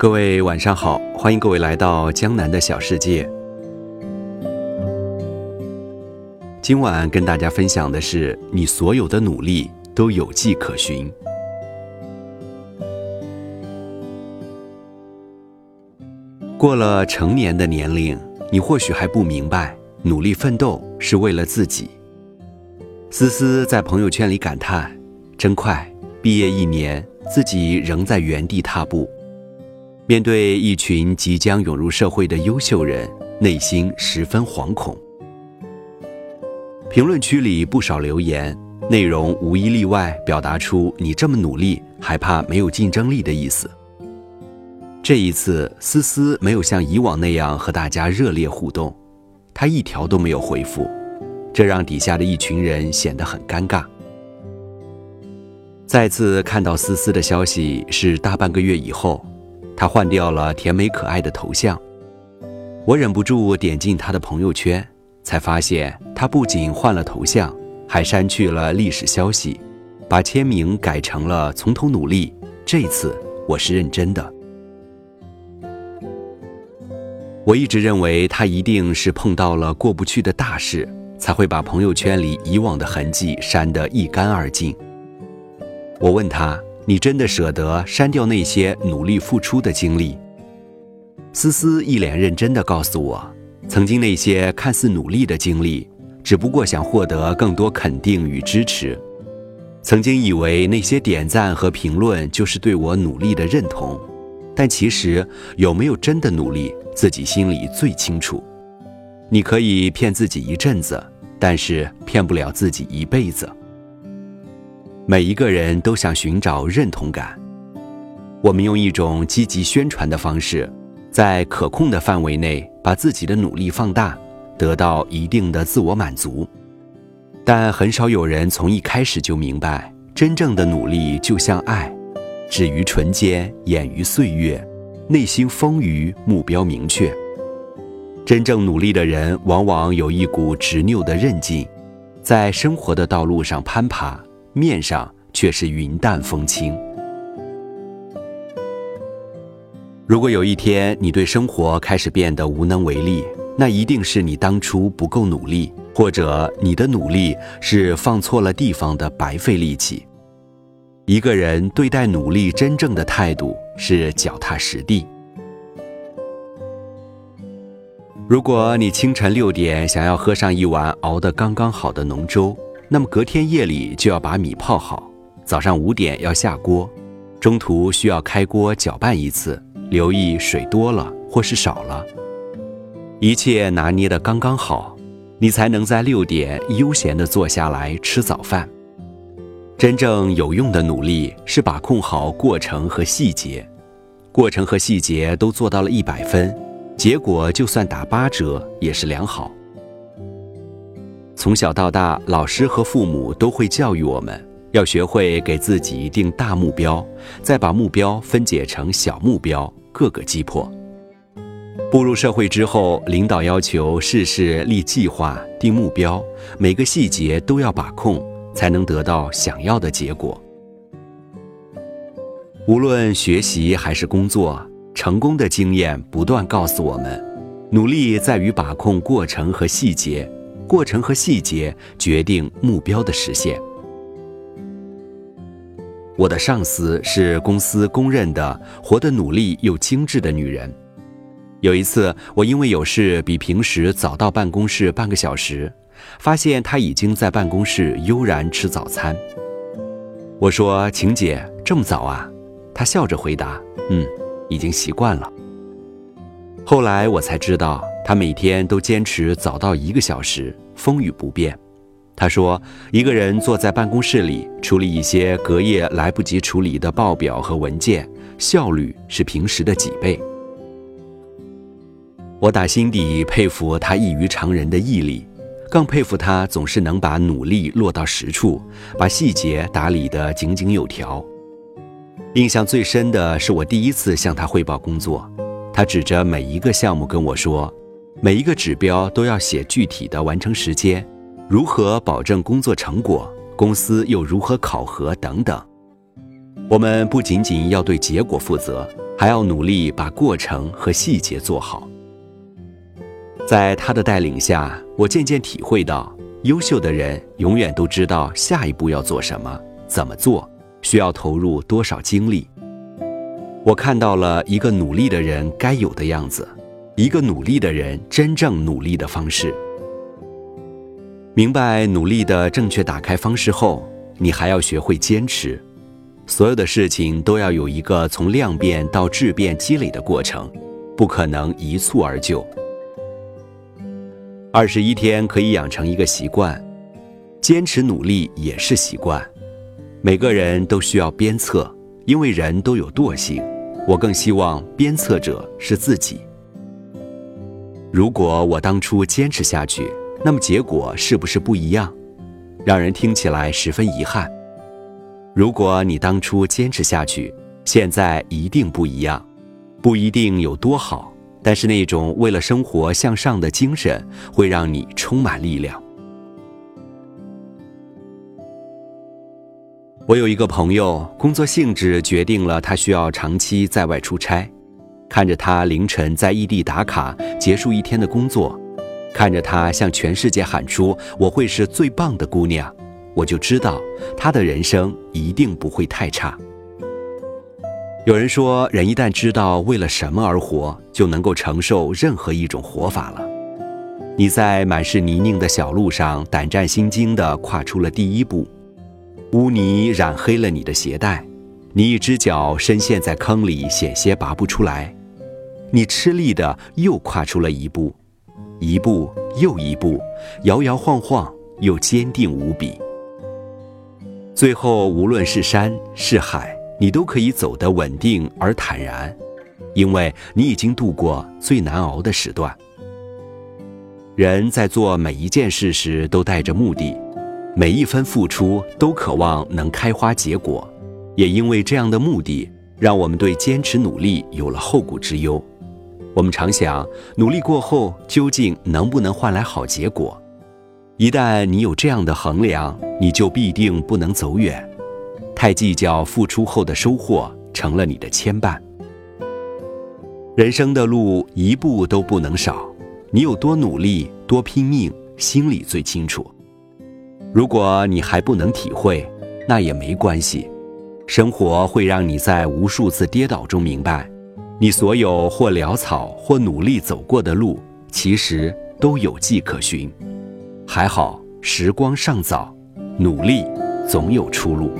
各位晚上好，欢迎各位来到江南的小世界。今晚跟大家分享的是，你所有的努力都有迹可循。过了成年的年龄，你或许还不明白，努力奋斗是为了自己。思思在朋友圈里感叹：“真快，毕业一年，自己仍在原地踏步。”面对一群即将涌入社会的优秀人，内心十分惶恐。评论区里不少留言，内容无一例外表达出“你这么努力，还怕没有竞争力”的意思。这一次，思思没有像以往那样和大家热烈互动，她一条都没有回复，这让底下的一群人显得很尴尬。再次看到思思的消息是大半个月以后，他换掉了甜美可爱的头像，我忍不住点进他的朋友圈，才发现他不仅换了头像，还删去了历史消息，把签名改成了“从头努力”，这次我是认真的。我一直认为他一定是碰到了过不去的大事，才会把朋友圈里以往的痕迹删得一干二净。我问他：“你真的舍得删掉那些努力付出的经历？”思思一脸认真地告诉我：“曾经那些看似努力的经历，只不过想获得更多肯定与支持。曾经以为那些点赞和评论就是对我努力的认同。”但其实有没有真的努力，自己心里最清楚。你可以骗自己一阵子，但是骗不了自己一辈子。每一个人都想寻找认同感，我们用一种积极宣传的方式，在可控的范围内把自己的努力放大，得到一定的自我满足。但很少有人从一开始就明白，真正的努力就像爱。止于唇间，掩于岁月，内心丰腴，目标明确。真正努力的人，往往有一股执拗的韧劲，在生活的道路上攀爬，面上却是云淡风轻。如果有一天你对生活开始变得无能为力，那一定是你当初不够努力，或者你的努力是放错了地方的白费力气。一个人对待努力真正的态度是脚踏实地。如果你清晨六点想要喝上一碗熬得刚刚好的浓粥，那么隔天夜里就要把米泡好，早上五点要下锅，中途需要开锅搅拌一次，留意水多了或是少了，一切拿捏的刚刚好，你才能在六点悠闲的坐下来吃早饭。真正有用的努力是把控好过程和细节，过程和细节都做到了一百分，结果就算打八折也是良好。从小到大，老师和父母都会教育我们要学会给自己定大目标，再把目标分解成小目标，各个击破。步入社会之后，领导要求事事立计划、定目标，每个细节都要把控。才能得到想要的结果。无论学习还是工作，成功的经验不断告诉我们：努力在于把控过程和细节，过程和细节决定目标的实现。我的上司是公司公认的活得努力又精致的女人。有一次，我因为有事比平时早到办公室半个小时。发现他已经在办公室悠然吃早餐。我说：“晴姐，这么早啊？”她笑着回答：“嗯，已经习惯了。”后来我才知道，他每天都坚持早到一个小时，风雨不变。他说：“一个人坐在办公室里处理一些隔夜来不及处理的报表和文件，效率是平时的几倍。”我打心底佩服他异于常人的毅力。更佩服他总是能把努力落到实处，把细节打理得井井有条。印象最深的是我第一次向他汇报工作，他指着每一个项目跟我说，每一个指标都要写具体的完成时间，如何保证工作成果，公司又如何考核等等。我们不仅仅要对结果负责，还要努力把过程和细节做好。在他的带领下，我渐渐体会到，优秀的人永远都知道下一步要做什么、怎么做，需要投入多少精力。我看到了一个努力的人该有的样子，一个努力的人真正努力的方式。明白努力的正确打开方式后，你还要学会坚持。所有的事情都要有一个从量变到质变积累的过程，不可能一蹴而就。二十一天可以养成一个习惯，坚持努力也是习惯。每个人都需要鞭策，因为人都有惰性。我更希望鞭策者是自己。如果我当初坚持下去，那么结果是不是不一样？让人听起来十分遗憾。如果你当初坚持下去，现在一定不一样，不一定有多好。但是那种为了生活向上的精神，会让你充满力量。我有一个朋友，工作性质决定了他需要长期在外出差。看着他凌晨在异地打卡，结束一天的工作，看着他向全世界喊出“我会是最棒的姑娘”，我就知道他的人生一定不会太差。有人说，人一旦知道为了什么而活，就能够承受任何一种活法了。你在满是泥泞的小路上胆战心惊地跨出了第一步，污泥染黑了你的鞋带，你一只脚深陷在坑里，险些拔不出来。你吃力地又跨出了一步，一步又一步，摇摇晃晃又坚定无比。最后，无论是山是海。你都可以走得稳定而坦然，因为你已经度过最难熬的时段。人在做每一件事时都带着目的，每一分付出都渴望能开花结果，也因为这样的目的，让我们对坚持努力有了后顾之忧。我们常想，努力过后究竟能不能换来好结果？一旦你有这样的衡量，你就必定不能走远。太计较付出后的收获，成了你的牵绊。人生的路一步都不能少，你有多努力、多拼命，心里最清楚。如果你还不能体会，那也没关系。生活会让你在无数次跌倒中明白，你所有或潦草或努力走过的路，其实都有迹可循。还好，时光尚早，努力总有出路。